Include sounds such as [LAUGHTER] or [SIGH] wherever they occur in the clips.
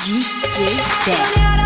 DJ Neurose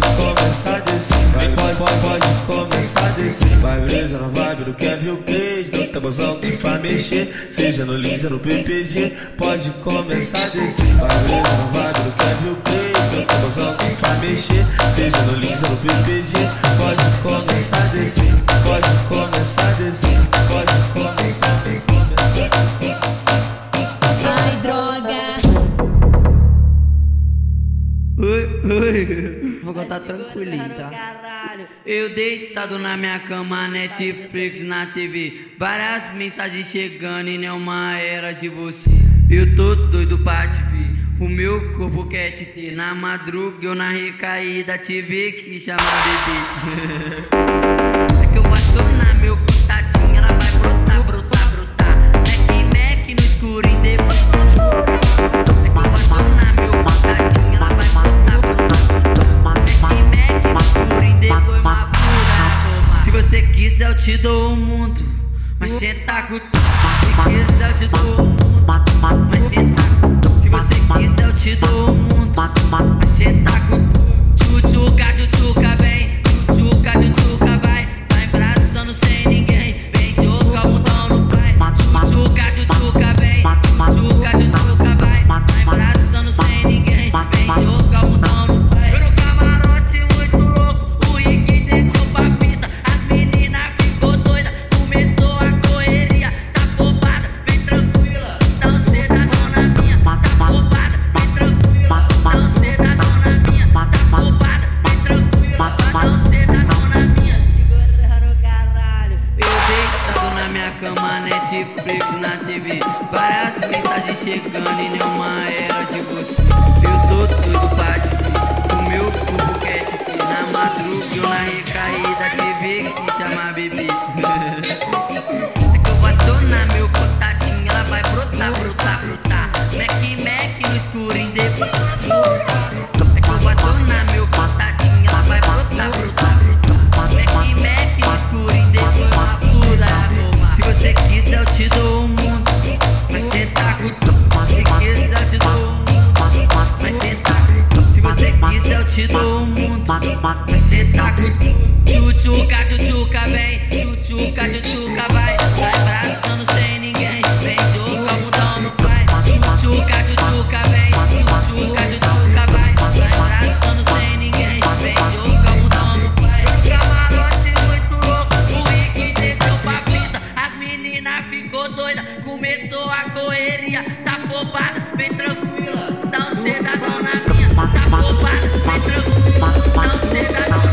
pode, começar a descer. Vai, pode, pode, pode começar a descer. Vai brisa na vibe do Kevin o Craig. Não tá de pra mexer. Seja no Lins e no PPG. Pode começar a descer. Vai brisa na vibe do Kevin o Craig. Não tá de pra mexer. Seja no Lins e no PPG. Pode começar a descer. Pode começar a descer. Pode começar a Oi, oi. Vou contar tranquilinho, tá? Eu deitado na minha cama, Netflix na TV. Várias mensagens chegando e nenhuma era de você. Eu tô doido pra te ver. O meu corpo quer te ter. Na madruga eu na recaída tive que chamar bebê. [LAUGHS] É que eu passo na meu contatinho, você quiser eu te dou o mundo, mas cê tá com Se quiser eu te dou o mundo, mas cê tá Se você quiser eu te dou o mundo, mas cê tá com Tchutchuca, tchutchuca, vem minha cama Netflix na TV Várias mensagens chegando e nenhuma era de você. Eu tô doido toma, você tá doidinho. Tchutchuca, tchutchuca, vem, tchutchuca, tchutchuca, vai. Vai abraçando sem ninguém, vem jogar o bundão no pai. Tchutchuca, tchutchuca, vem, tchutchuca, tchutchuca, vai. Vai abraçando sem ninguém, vem jogar o bundão no pai. Camarote muito louco, o Rick desceu pra pista. As meninas ficou doida, começou a correria. Tá fobada, vem tranquila, dá um cedadão na roupa, me tranco, não se dá.